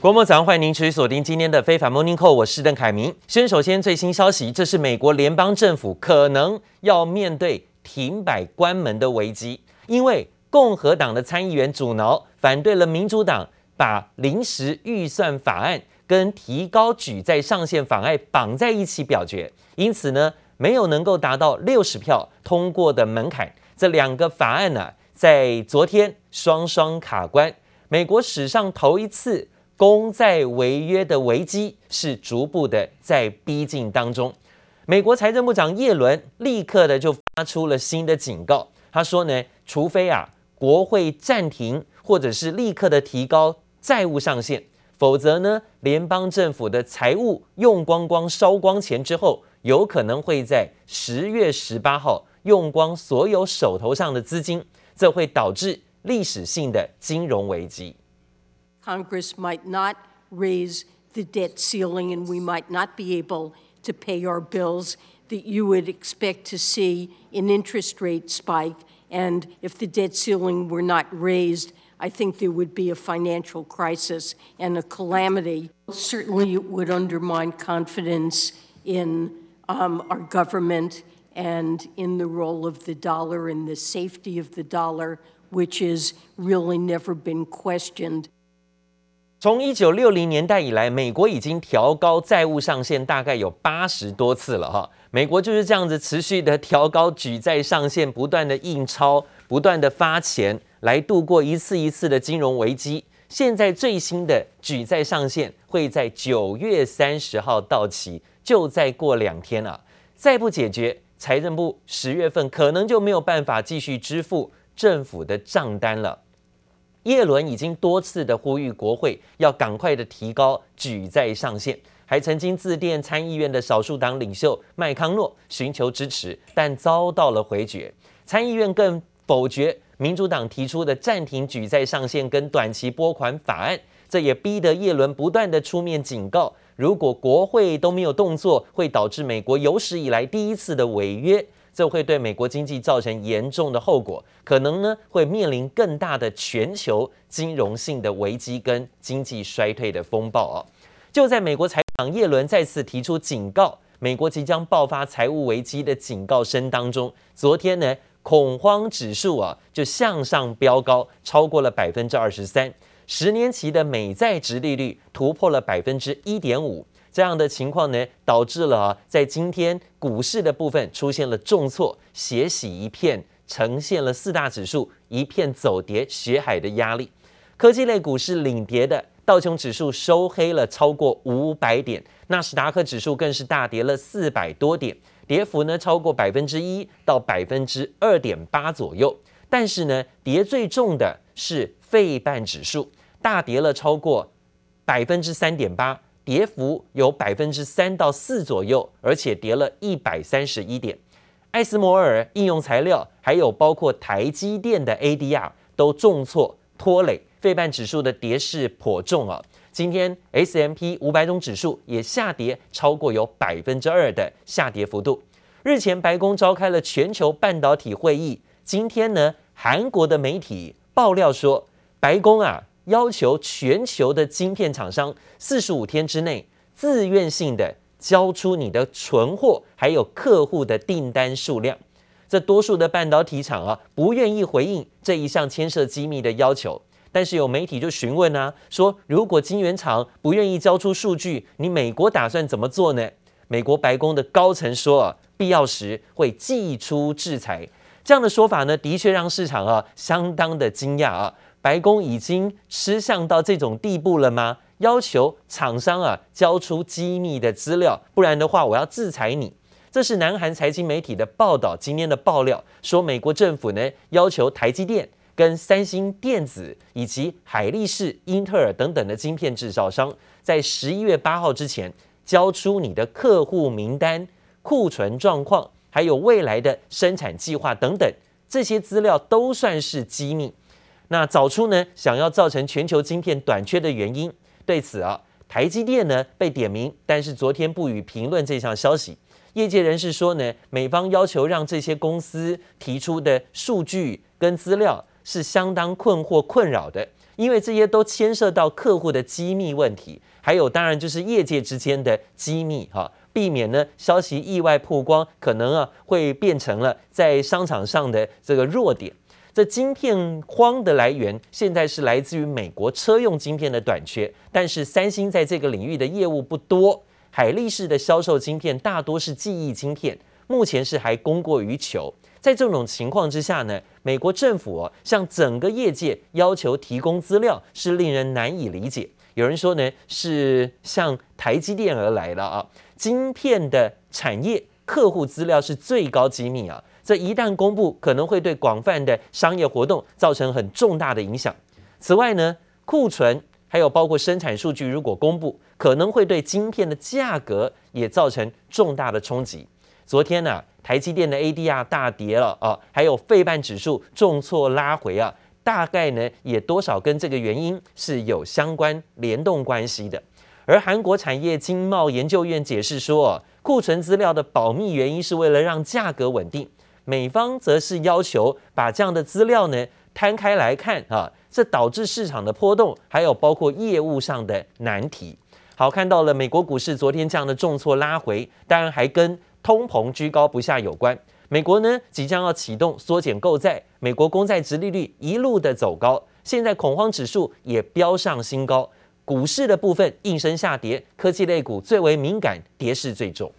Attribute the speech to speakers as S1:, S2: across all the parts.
S1: 国贸早上，欢迎您持续锁定今天的非凡 Morning Call，我是邓凯明。先首先最新消息，这是美国联邦政府可能要面对停摆关门的危机，因为共和党的参议员阻挠，反对了民主党把临时预算法案跟提高举债上限法案绑在一起表决，因此呢，没有能够达到六十票通过的门槛。这两个法案呢、在昨天双双卡关，美国史上头一次。公债违约的危机是逐步的在逼近当中。美国财政部长耶伦立刻的就发出了新的警告，他说呢，除非啊国会暂停或者是立刻的提高债务上限，否则呢联邦政府的财务用光光烧光钱之后，有可能会在十月十八号用光所有手头上的资金，这会导致历史性的金融危机。
S2: Congress might not raise the debt ceiling and we might not be able to pay our bills that you would expect to see an interest rate spike. And if the debt ceiling were not raised, I think there would be a financial crisis and a calamity. Certainly, it would undermine confidence in um, our government and in the role of the dollar and the safety of the dollar, which has really never been questioned.
S1: 从一九六零年代以来，美国已经调高债务上限大概有八十多次了哈。美国就是这样子持续的调高举债上限，不断的印钞，不断的发钱，来度过一次一次的金融危机。现在最新的举债上限会在九月三十号到期，就再过两天啊！再不解决，财政部十月份可能就没有办法继续支付政府的账单了。耶伦已经多次的呼吁国会要赶快的提高举债上限，还曾经致电参议院的少数党领袖麦康诺寻求支持，但遭到了回绝。参议院更否决民主党提出的暂停举债上限跟短期拨款法案，这也逼得耶伦不断的出面警告，如果国会都没有动作，会导致美国有史以来第一次的违约。这会对美国经济造成严重的后果，可能呢会面临更大的全球金融性的危机跟经济衰退的风暴啊！就在美国财长耶伦再次提出警告，美国即将爆发财务危机的警告声当中，昨天呢恐慌指数啊就向上飙高，超过了百分之二十三，十年期的美债殖利率突破了百分之一点五。这样的情况呢，导致了啊，在今天股市的部分出现了重挫，血洗一片，呈现了四大指数一片走跌，血海的压力。科技类股市领跌的，道琼指数收黑了超过五百点，纳斯达克指数更是大跌了四百多点，跌幅呢超过百分之一到百分之二点八左右。但是呢，跌最重的是费半指数，大跌了超过百分之三点八。跌幅有百分之三到四左右，而且跌了一百三十一点。艾斯摩尔应用材料还有包括台积电的 ADR 都重挫拖累，费半指数的跌势颇重啊。今天 S M P 五百种指数也下跌超过有百分之二的下跌幅度。日前白宫召开了全球半导体会议，今天呢，韩国的媒体爆料说，白宫啊。要求全球的晶片厂商四十五天之内自愿性的交出你的存货，还有客户的订单数量。这多数的半导体厂啊不愿意回应这一项牵涉机密的要求。但是有媒体就询问啊，说如果晶圆厂不愿意交出数据，你美国打算怎么做呢？美国白宫的高层说啊，必要时会祭出制裁。这样的说法呢，的确让市场啊相当的惊讶啊。白宫已经吃相到这种地步了吗？要求厂商啊交出机密的资料，不然的话我要制裁你。这是南韩财经媒体的报道，今天的爆料说，美国政府呢要求台积电、跟三星电子以及海力士、英特尔等等的晶片制造商，在十一月八号之前交出你的客户名单、库存状况，还有未来的生产计划等等，这些资料都算是机密。那找出呢，想要造成全球晶片短缺的原因。对此啊，台积电呢被点名，但是昨天不予评论这项消息。业界人士说呢，美方要求让这些公司提出的数据跟资料是相当困惑困扰的，因为这些都牵涉到客户的机密问题，还有当然就是业界之间的机密哈，避免呢消息意外曝光，可能啊会变成了在商场上的这个弱点。这晶片荒的来源现在是来自于美国车用晶片的短缺，但是三星在这个领域的业务不多，海力士的销售晶片大多是记忆晶片，目前是还供过于求。在这种情况之下呢，美国政府向整个业界要求提供资料是令人难以理解。有人说呢是向台积电而来了啊，晶片的产业客户资料是最高机密啊。这一旦公布，可能会对广泛的商业活动造成很重大的影响。此外呢，库存还有包括生产数据，如果公布，可能会对晶片的价格也造成重大的冲击。昨天呢、台积电的 ADR 大跌了啊，还有费半指数重挫拉回啊，大概呢也多少跟这个原因是有相关联动关系的。而韩国产业经贸研究院解释说，库存资料的保密原因是为了让价格稳定。美方则是要求把这样的资料呢摊开来看啊，这导致市场的波动，还有包括业务上的难题。好，看到了美国股市昨天这样的重挫拉回，当然还跟通膨居高不下有关。美国呢即将要启动缩减购债，美国公债殖利率一路的走高，现在恐慌指数也飙上新高，股市的部分应声下跌，科技类股最为敏感，跌势最重。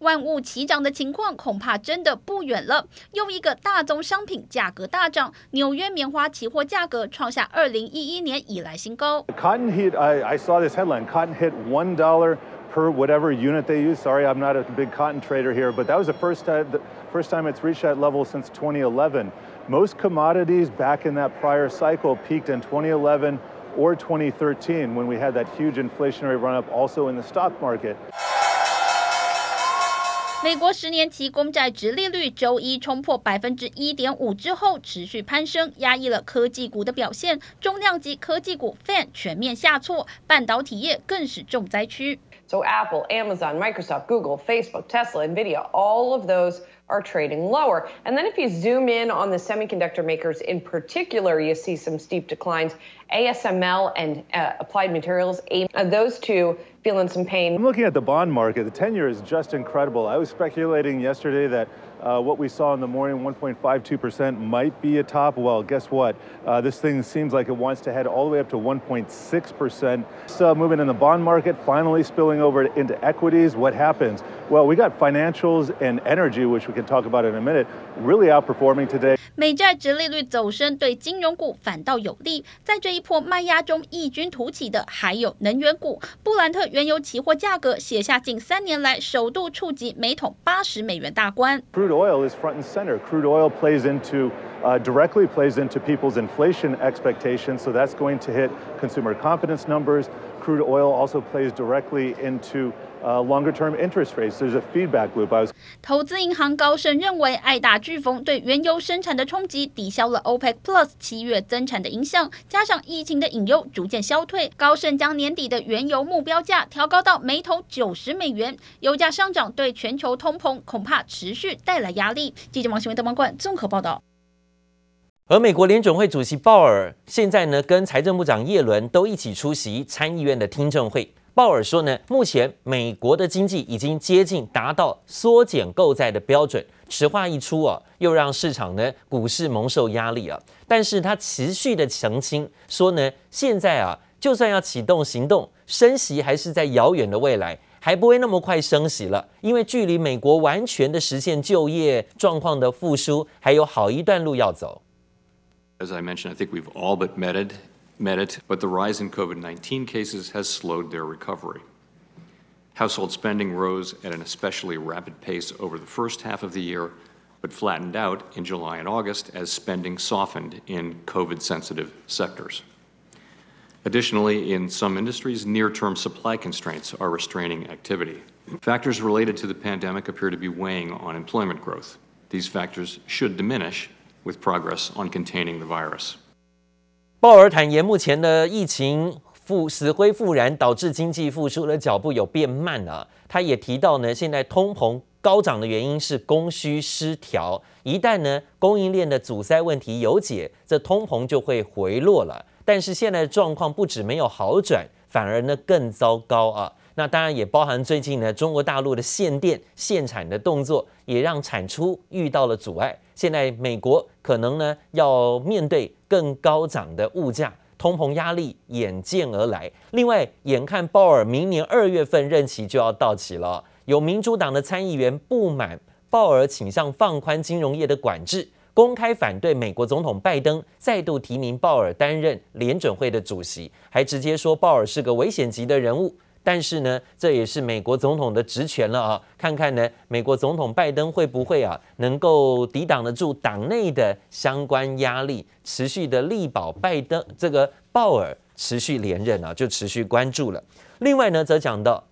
S3: 万物齐涨的情况恐怕真的不远了。又一个大宗商品价格大涨，纽约棉花期货价格创下二零一一年以来新高。
S4: Cotton hit, I, I saw this headline. Cotton hit one dollar per whatever unit they use. Sorry, I'm not a big cotton trader here, but that was the first time, the first time it's reached that level since 2011. Most commodities back in that prior cycle peaked in 2011 or 2013 when we had that huge inflationary run up also in the stock market.
S3: 美国十年期公债殖利率周一冲破百分之一点五之后持续攀升，压抑了科技股的表现。重量级科技股 FAN 全面下挫，半导体业更是重灾区。
S5: So Apple, Amazon, Microsoft, Google, Facebook, Tesla, Nvidia, all of those are trading lower. And then if you zoom in on the semiconductor makers in particular, you see some steep declines. ASML and uh, Applied Materials, uh, those two feeling some pain.
S4: I'm looking at the bond market. The 10 year is just incredible. I was speculating yesterday that uh, what we saw in the morning, 1.52%, might be a top. Well, guess what? Uh, this thing seems like it wants to head all the way up to 1.6%. So moving in the bond market, finally spilling over into equities. What happens? Well, we got financials and energy, which we can talk about in a minute, really outperforming today.
S3: 美债殖利率走升对金融股反倒有利，在这一波卖压中异军突起的还有能源股。布兰特原油期货价格写下近三年来首度触及每桶八十美元大关。
S4: Crude oil is front and center. Crude oil plays into uh, directly plays into people's inflation expectations, so that's going to hit consumer confidence numbers. Crude oil also plays directly into uh, longer term interest rates. There's a feedback loop. I was
S3: 投资银行高盛认为，爱达飓风对原油生产的冲击抵消了 OPEC Plus 七月增产的影响，加上疫情的隐忧逐渐消退，高盛将年底的原油目标价调高到每桶九十美元。油价上涨对全球通膨恐怕持续带来压力。记者王新文、邓光冠综合报道。
S1: 而美国联准会主席鲍尔现在呢，跟财政部长耶伦都一起出席参议院的听证会。鲍尔说呢，目前美国的经济已经接近达到缩减购债的标准。此话一出啊，又让市场呢股市蒙受压力啊。但是他持续的澄清说呢，现在啊，就算要启动行动，升息还是在遥远的未来，还不会那么快升息了，因为距离美国完全的实现就业状况的复苏，还有好一段路要走。
S6: As I mentioned, I think we've all but met it, met it, but the rise in COVID 19 cases has slowed their recovery. Household spending rose at an especially rapid pace over the first half of the year, but flattened out in July and August as spending softened in COVID sensitive sectors. Additionally, in some industries, near term supply constraints are restraining activity. Factors related to the pandemic appear to be weighing on employment growth. These factors should diminish with progress on containing the virus.
S1: 鲍尔坦言，目前的疫情复死灰复燃，导致经济复苏的脚步有变慢了。他也提到呢，现在通膨高涨的原因是供需失调，一旦呢供应链的阻塞问题有解，这通膨就会回落了。但是现在的状况不止没有好转，反而呢更糟糕啊。那当然也包含最近呢中国大陆的限电限产的动作，也让产出遇到了阻碍。现在美国可能呢要面对更高涨的物价，通膨压力眼见而来。另外，眼看鲍尔明年二月份任期就要到期了，有民主党的参议员不满鲍尔倾向放宽金融业的管制。公开反对美国总统拜登再度提名鲍尔担任联准会的主席，还直接说鲍尔是个危险级的人物。但是呢，这也是美国总统的职权了啊！看看呢，美国总统拜登会不会啊，能够抵挡得住党内的相关压力，持续的力保拜登这个鲍尔持续连任啊，就持续关注了。另外呢，则讲到。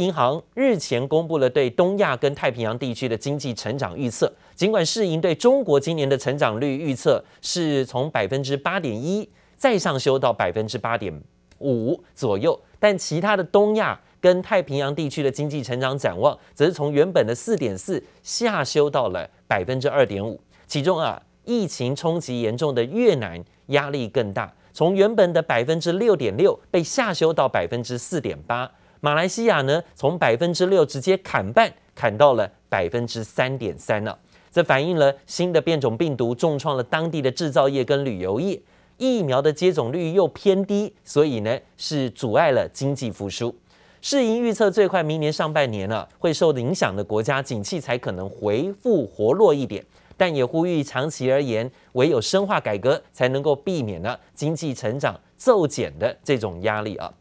S1: 银行日前公布了对东亚跟太平洋地区的经济成长预测，尽管世银对中国今年的成长率预测是从百分之八点一再上修到百分之八点五左右，但其他的东亚跟太平洋地区的经济成长展望则是从原本的四点四下修到了百分之二点五。其中啊，疫情冲击严重的越南压力更大，从原本的百分之六点六被下修到百分之四点八。马来西亚呢，从百分之六直接砍半，砍到了百分之三点三了。这反映了新的变种病毒重创了当地的制造业跟旅游业，疫苗的接种率又偏低，所以呢是阻碍了经济复苏。世银预测最快明年上半年呢、会受影响的国家景气才可能恢复活络一点，但也呼吁长期而言，唯有深化改革才能够避免呢经济成长骤减的这种压力啊。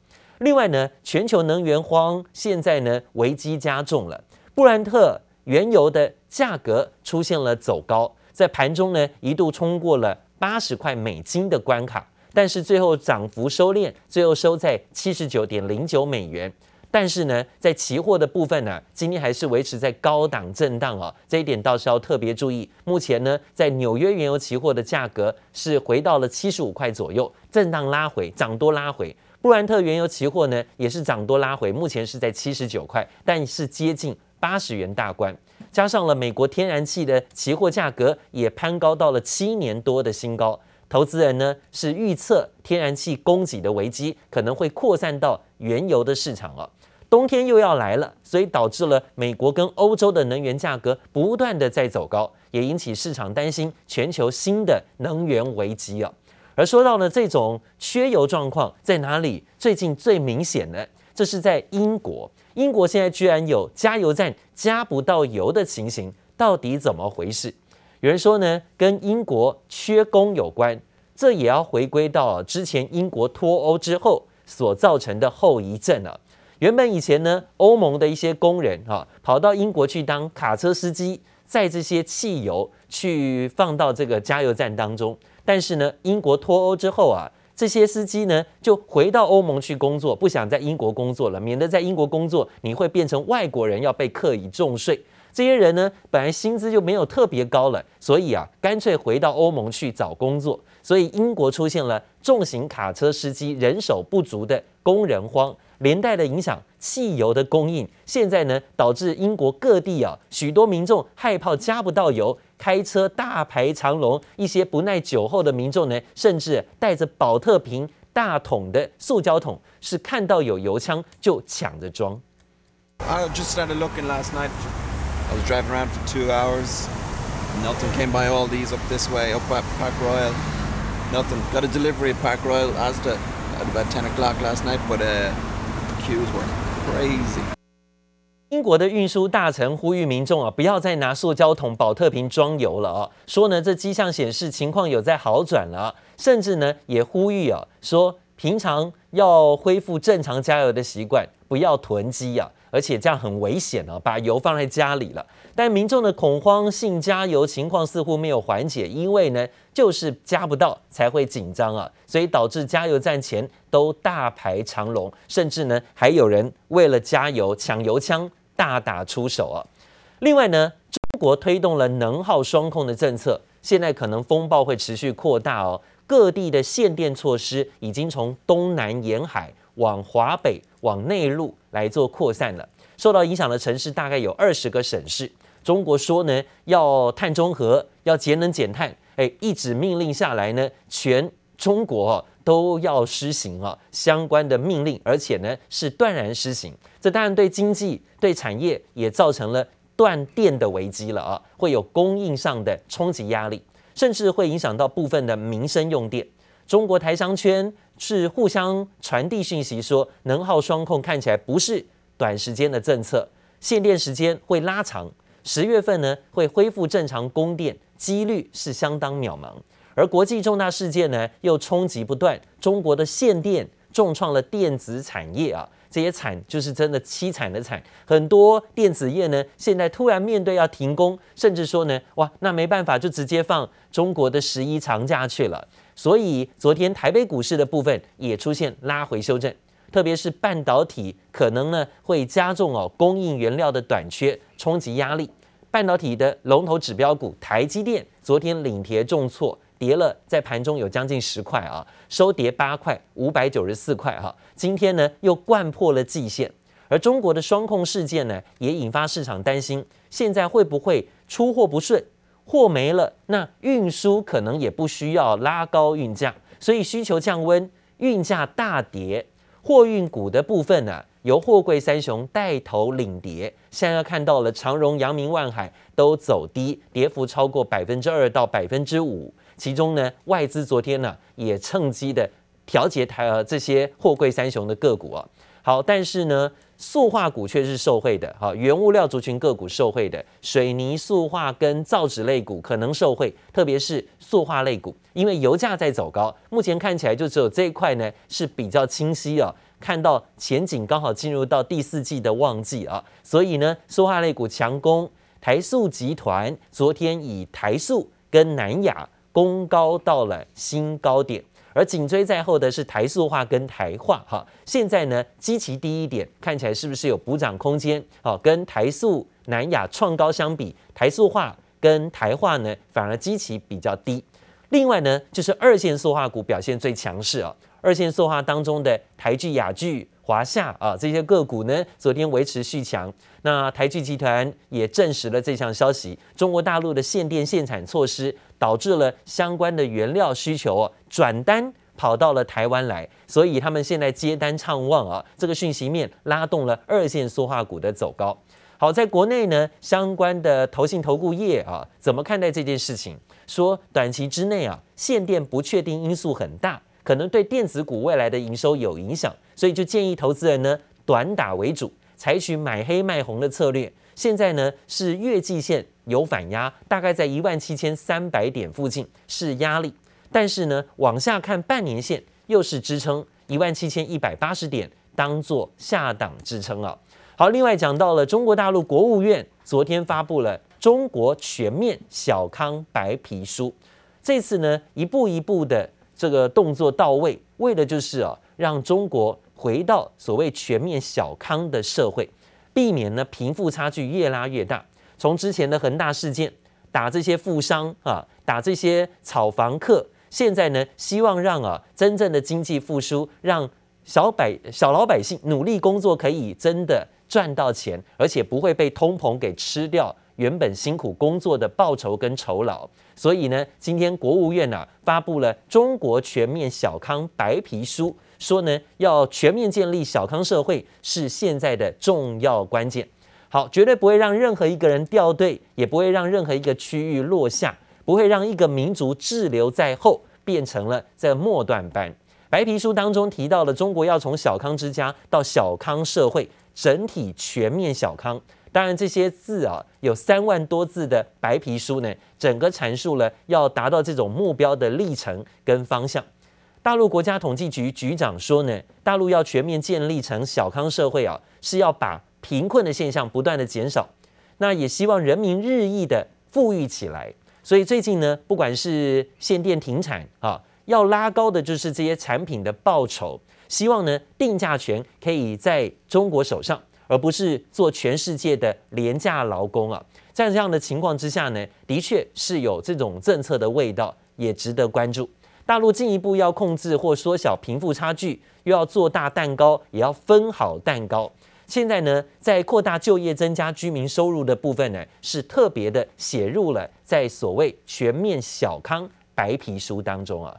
S1: 另外呢，全球能源荒现在呢危机加重了。布兰特原油的价格出现了走高，在盘中呢一度冲过了八十块美金的关卡，但是最后涨幅收敛，最后收在七十九点零九美元。但是呢，在期货的部分呢，今天还是维持在高档震荡哦，这一点倒是要特别注意。目前呢，在纽约原油期货的价格是回到了七十五块左右，震荡拉回，涨多拉回。布兰特原油期货呢，也是涨多拉回，目前是在七十九块，但是接近八十元大关。加上了美国天然气的期货价格也攀高到了七年多的新高，投资人呢是预测天然气供给的危机可能会扩散到原油的市场了。冬天又要来了，所以导致了美国跟欧洲的能源价格不断的在走高，也引起市场担心全球新的能源危机啊。而说到呢，这种缺油状况在哪里？最近最明显的，这是在英国。英国现在居然有加油站加不到油的情形，到底怎么回事？有人说呢，跟英国缺工有关。这也要回归到之前英国脱欧之后所造成的后遗症了。原本以前呢，欧盟的一些工人哈，跑到英国去当卡车司机，载这些汽油去放到这个加油站当中。但是呢，英国脱欧之后啊，这些司机呢就回到欧盟去工作，不想在英国工作了，免得在英国工作你会变成外国人，要被课以重税。这些人呢，本来薪资就没有特别高了，所以啊，干脆回到欧盟去找工作。所以英国出现了重型卡车司机人手不足的工人荒。连带的影响汽油的供应，现在呢导致英国各地啊许多民众害怕加不到油，开车大排长龙。一些不耐酒后的民众呢，甚至带着宝特瓶大桶的塑胶桶，是看到有油枪就抢着装。
S7: I just started looking last night. I was driving around for two hours. Nothing came by all these up this way, up at Park Royal. Nothing. Got a delivery at Park Royal Asda at about 10 o'clock last night, but uh. Crazy.
S1: 英国的运输大臣呼吁民众啊，不要再拿塑胶桶、宝特瓶装油了啊！说呢，这迹象显示情况有在好转了，啊甚至呢，也呼吁啊，说平常要恢复正常加油的习惯，不要囤积啊，而且这样很危险啊，把油放在家里了。但民众的恐慌性加油情况似乎没有缓解，因为呢，就是加不到才会紧张啊，所以导致加油站前都大排长龙，甚至呢，还有人为了加油抢油枪大打出手啊。另外呢，中国推动了能耗双控的政策，现在可能风暴会持续扩大哦。各地的限电措施已经从东南沿海往华北、往内陆来做扩散了，受到影响的城市大概有二十个省市。中国说呢，要碳中和，要节能减碳，哎，一纸命令下来呢，全中国都要施行啊相关的命令，而且呢是断然施行。这当然对经济、对产业也造成了断电的危机了啊，会有供应上的冲击压力，甚至会影响到部分的民生用电。中国台商圈是互相传递讯息说，能耗双控看起来不是短时间的政策，限电时间会拉长，十月份呢会恢复正常供电，几率是相当渺茫。而国际重大事件呢又冲击不断，中国的限电重创了电子产业啊，这些惨就是真的凄惨的惨，很多电子业呢现在突然面对要停工，甚至说呢哇那没办法就直接放中国的十一长假去了。所以昨天台北股市的部分也出现拉回修正，特别是半导体可能呢会加重哦供应原料的短缺冲击压力。半导体的龙头指标股台积电昨天领跌重挫，跌了在盘中有将近十块啊，收跌八块五百九十四块哈。今天呢又掼破了季线，而中国的双控事件呢也引发市场担心，现在会不会出货不顺？货没了，那运输可能也不需要拉高运价，所以需求降温，运价大跌。货运股的部分呢、由货柜三雄带头领跌。现在看到了长荣、阳明、万海都走低，跌幅超过百分之二到百分之五。其中呢，外资昨天呢、也趁机的调节台呃这些货柜三雄的个股啊。好，但是呢。塑化股却是受惠的，哈，原物料族群个股受惠的，水泥、塑化跟造纸类股可能受惠，特别是塑化类股，因为油价在走高，目前看起来就只有这一块呢是比较清晰啊，看到前景刚好进入到第四季的旺季啊，所以呢，塑化类股强攻，台塑集团昨天以台塑跟南亚攻高到了新高点。而紧追在后的是台塑化跟台化，哈，现在呢基期低一点，看起来是不是有补涨空间？好，跟台塑、南亚创高相比，台塑化跟台化呢反而基期比较低。另外呢，就是二线塑化股表现最强势啊，二线塑化当中的台剧雅聚、华夏啊这些个股呢，昨天维持续强。那台剧集团也证实了这项消息，中国大陆的限电限产措施。导致了相关的原料需求转单跑到了台湾来，所以他们现在接单畅旺啊，这个讯息面拉动了二线塑化股的走高。好，在国内呢，相关的投信投顾业啊，怎么看待这件事情？说短期之内啊，限电不确定因素很大，可能对电子股未来的营收有影响，所以就建议投资人呢短打为主，采取买黑卖红的策略。现在呢是月季线有反压，大概在一万七千三百点附近是压力，但是呢往下看半年线又是支撑，一万七千一百八十点当做下档支撑啊。好，另外讲到了中国大陆国务院昨天发布了中国全面小康白皮书，这次呢一步一步的这个动作到位，为的就是啊让中国回到所谓全面小康的社会。避免呢贫富差距越拉越大。从之前的恒大事件打这些富商啊，打这些炒房客，现在呢希望让啊真正的经济复苏，让小百小老百姓努力工作可以真的赚到钱，而且不会被通膨给吃掉原本辛苦工作的报酬跟酬劳。所以呢，今天国务院啊发布了中国全面小康白皮书。说呢，要全面建立小康社会是现在的重要关键。好，绝对不会让任何一个人掉队，也不会让任何一个区域落下，不会让一个民族滞留在后，变成了在末段班。白皮书当中提到了中国要从小康之家到小康社会，整体全面小康。当然，这些字啊，有三万多字的白皮书呢，整个阐述了要达到这种目标的历程跟方向。大陆国家统计局局长说呢，大陆要全面建立成小康社会啊，是要把贫困的现象不断的减少，那也希望人民日益的富裕起来。所以最近呢，不管是限电停产啊，要拉高的就是这些产品的报酬，希望呢定价权可以在中国手上，而不是做全世界的廉价劳工啊。在这样的情况之下呢，的确是有这种政策的味道，也值得关注。大陆进一步要控制或缩小贫富差距，又要做大蛋糕，也要分好蛋糕。现在呢，在扩大就业、增加居民收入的部分呢，是特别的写入了在所谓全面小康白皮书当中啊。